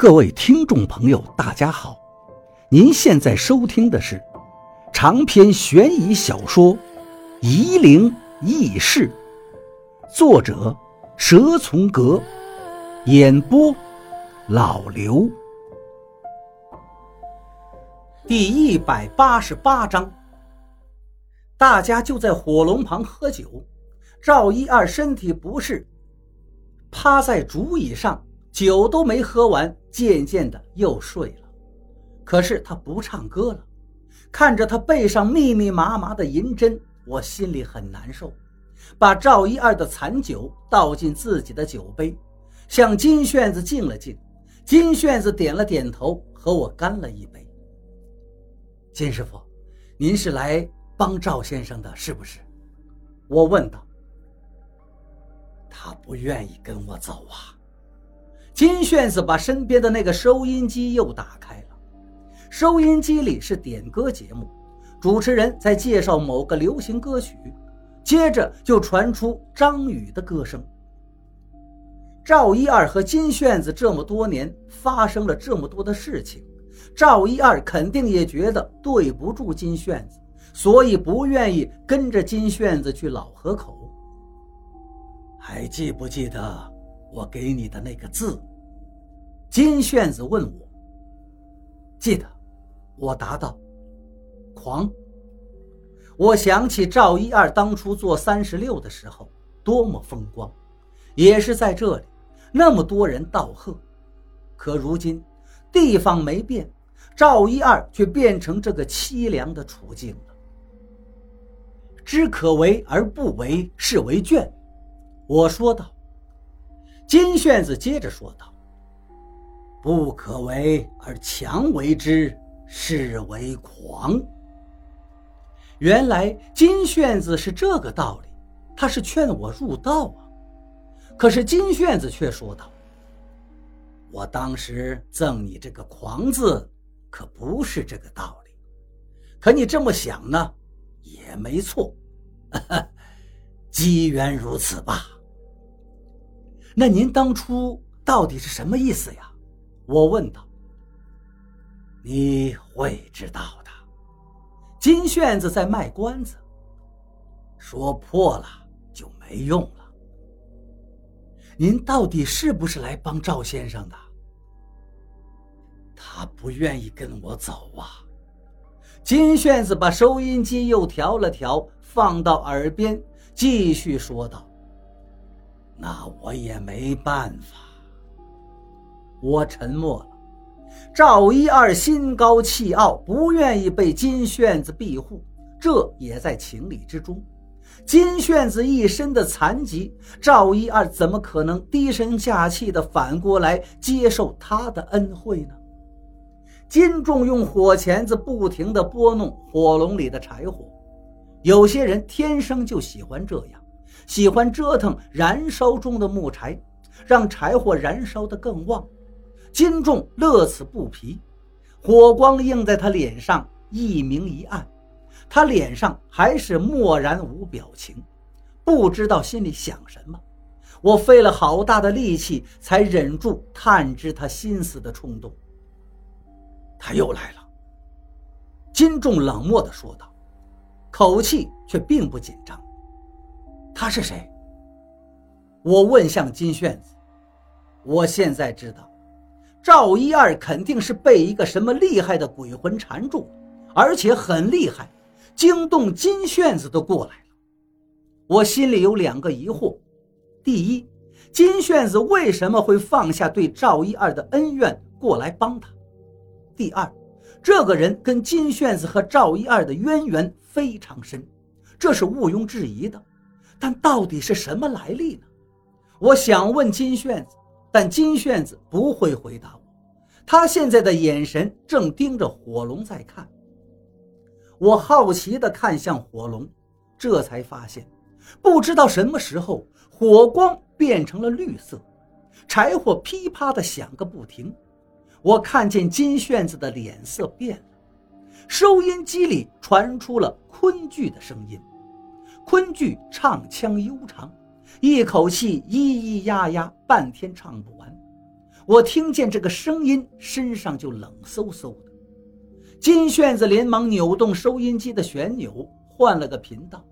各位听众朋友，大家好！您现在收听的是长篇悬疑小说《夷陵轶事》，作者蛇从阁，演播老刘。第一百八十八章，大家就在火龙旁喝酒。赵一二身体不适，趴在竹椅上。酒都没喝完，渐渐的又睡了。可是他不唱歌了，看着他背上密密麻麻的银针，我心里很难受。把赵一二的残酒倒进自己的酒杯，向金炫子敬了敬。金炫子点了点头，和我干了一杯。金师傅，您是来帮赵先生的，是不是？我问道。他不愿意跟我走啊。金炫子把身边的那个收音机又打开了，收音机里是点歌节目，主持人在介绍某个流行歌曲，接着就传出张宇的歌声。赵一二和金炫子这么多年发生了这么多的事情，赵一二肯定也觉得对不住金炫子，所以不愿意跟着金炫子去老河口。还记不记得我给你的那个字？金炫子问我：“记得？”我答道：“狂。”我想起赵一二当初做三十六的时候多么风光，也是在这里，那么多人道贺。可如今地方没变，赵一二却变成这个凄凉的处境了。知可为而不为，是为倦。我说道。金炫子接着说道。不可为而强为之，是为狂。原来金炫子是这个道理，他是劝我入道啊。可是金炫子却说道：“我当时赠你这个‘狂’字，可不是这个道理。可你这么想呢，也没错。机缘如此吧。那您当初到底是什么意思呀？”我问道：“你会知道的。”金炫子在卖关子，说破了就没用了。您到底是不是来帮赵先生的？他不愿意跟我走啊。金炫子把收音机又调了调，放到耳边，继续说道：“那我也没办法。”我沉默了。赵一二心高气傲，不愿意被金炫子庇护，这也在情理之中。金炫子一身的残疾，赵一二怎么可能低声下气的反过来接受他的恩惠呢？金仲用火钳子不停地拨弄火笼里的柴火，有些人天生就喜欢这样，喜欢折腾燃烧中的木柴，让柴火燃烧得更旺。金仲乐此不疲，火光映在他脸上，一明一暗。他脸上还是漠然无表情，不知道心里想什么。我费了好大的力气，才忍住探知他心思的冲动。他又来了，金仲冷漠地说道，口气却并不紧张。他是谁？我问向金炫子。我现在知道。赵一二肯定是被一个什么厉害的鬼魂缠住，而且很厉害，惊动金炫子都过来了。我心里有两个疑惑：第一，金炫子为什么会放下对赵一二的恩怨过来帮他？第二，这个人跟金炫子和赵一二的渊源非常深，这是毋庸置疑的。但到底是什么来历呢？我想问金炫子。但金炫子不会回答我，他现在的眼神正盯着火龙在看。我好奇地看向火龙，这才发现，不知道什么时候火光变成了绿色，柴火噼啪地响个不停。我看见金炫子的脸色变了，收音机里传出了昆剧的声音，昆剧唱腔悠长。一口气咿咿呀呀，半天唱不完。我听见这个声音，身上就冷飕飕的。金炫子连忙扭动收音机的旋钮，换了个频道，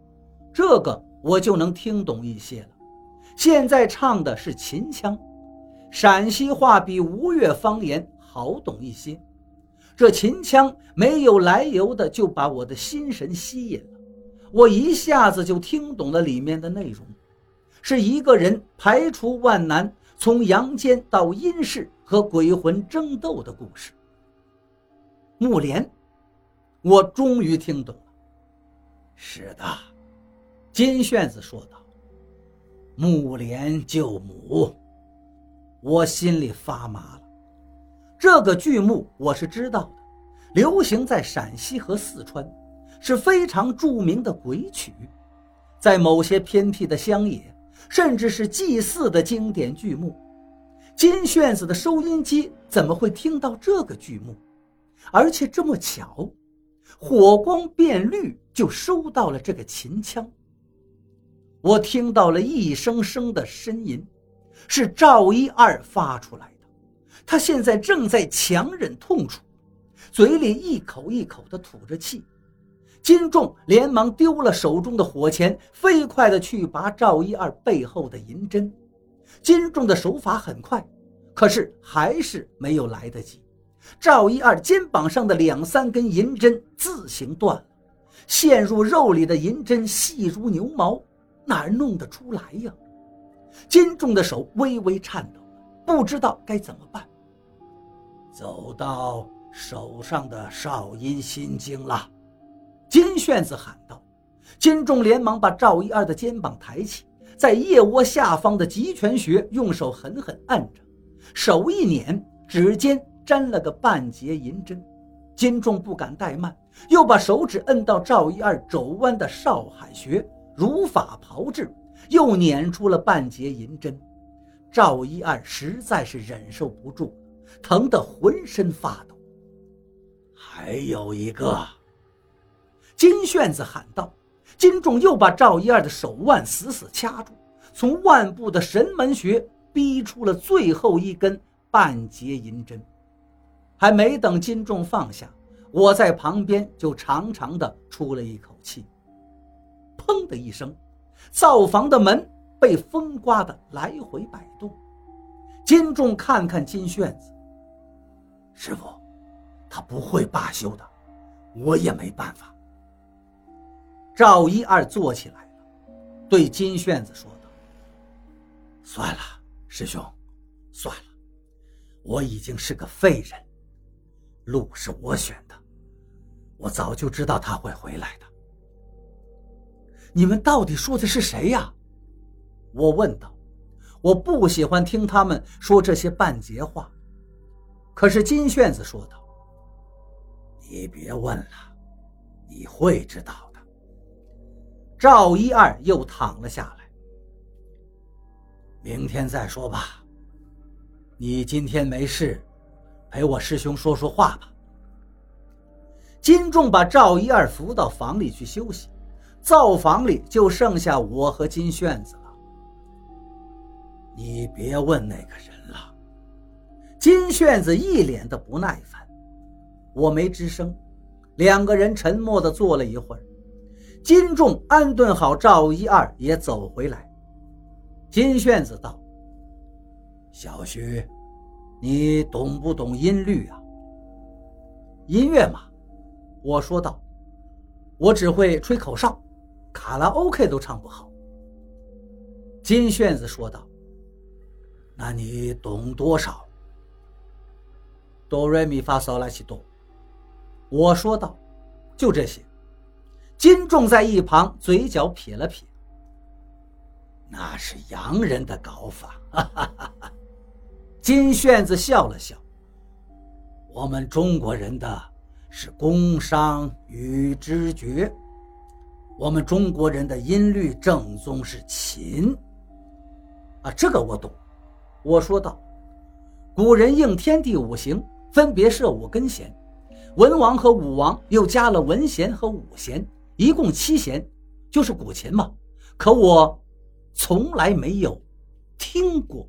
这个我就能听懂一些了。现在唱的是秦腔，陕西话比吴越方言好懂一些。这秦腔没有来由的就把我的心神吸引了，我一下子就听懂了里面的内容，是一个人排除万难。从阳间到阴世和鬼魂争斗的故事。木莲，我终于听懂了。是的，金炫子说道：“木莲救母。”我心里发麻了。这个剧目我是知道的，流行在陕西和四川，是非常著名的鬼曲，在某些偏僻的乡野。甚至是祭祀的经典剧目，金炫子的收音机怎么会听到这个剧目？而且这么巧，火光变绿就收到了这个秦腔。我听到了一声声的呻吟，是赵一二发出来的。他现在正在强忍痛楚，嘴里一口一口地吐着气。金仲连忙丢了手中的火钳，飞快地去拔赵一二背后的银针。金仲的手法很快，可是还是没有来得及。赵一二肩膀上的两三根银针自行断了，陷入肉里的银针细如牛毛，哪弄得出来呀？金仲的手微微颤抖，不知道该怎么办。走到手上的少阴心经了。金炫子喊道：“金仲连忙把赵一二的肩膀抬起，在腋窝下方的极泉穴用手狠狠按着，手一捻，指尖沾了个半截银针。金仲不敢怠慢，又把手指摁到赵一二肘弯的少海穴，如法炮制，又捻出了半截银针。赵一二实在是忍受不住，疼得浑身发抖。还有一个。”金炫子喊道：“金仲又把赵一二的手腕死死掐住，从腕部的神门穴逼出了最后一根半截银针。还没等金仲放下，我在旁边就长长的出了一口气。砰的一声，灶房的门被风刮得来回摆动。金仲看看金炫子，师傅，他不会罢休的，我也没办法。”赵一二坐起来了，对金炫子说道：“算了，师兄，算了，我已经是个废人，路是我选的，我早就知道他会回来的。你们到底说的是谁呀？”我问道。我不喜欢听他们说这些半截话，可是金炫子说道：“你别问了，你会知道。”赵一二又躺了下来。明天再说吧。你今天没事，陪我师兄说说话吧。金仲把赵一二扶到房里去休息，灶房里就剩下我和金炫子了。你别问那个人了。金炫子一脸的不耐烦。我没吱声，两个人沉默的坐了一会儿。金仲安顿好赵一二，也走回来。金炫子道：“小徐，你懂不懂音律啊？音乐嘛。”我说道：“我只会吹口哨，卡拉 OK 都唱不好。”金炫子说道：“那你懂多少？”哆瑞咪发嗦拉西哆。我说道：“就这些。”金仲在一旁嘴角撇了撇，那是洋人的搞法。哈哈哈哈金炫子笑了笑，我们中国人的是工商与知觉，我们中国人的音律正宗是琴。啊，这个我懂。我说道，古人应天地五行，分别设五根弦，文王和武王又加了文弦和武弦。一共七弦，就是古琴嘛。可我从来没有听过。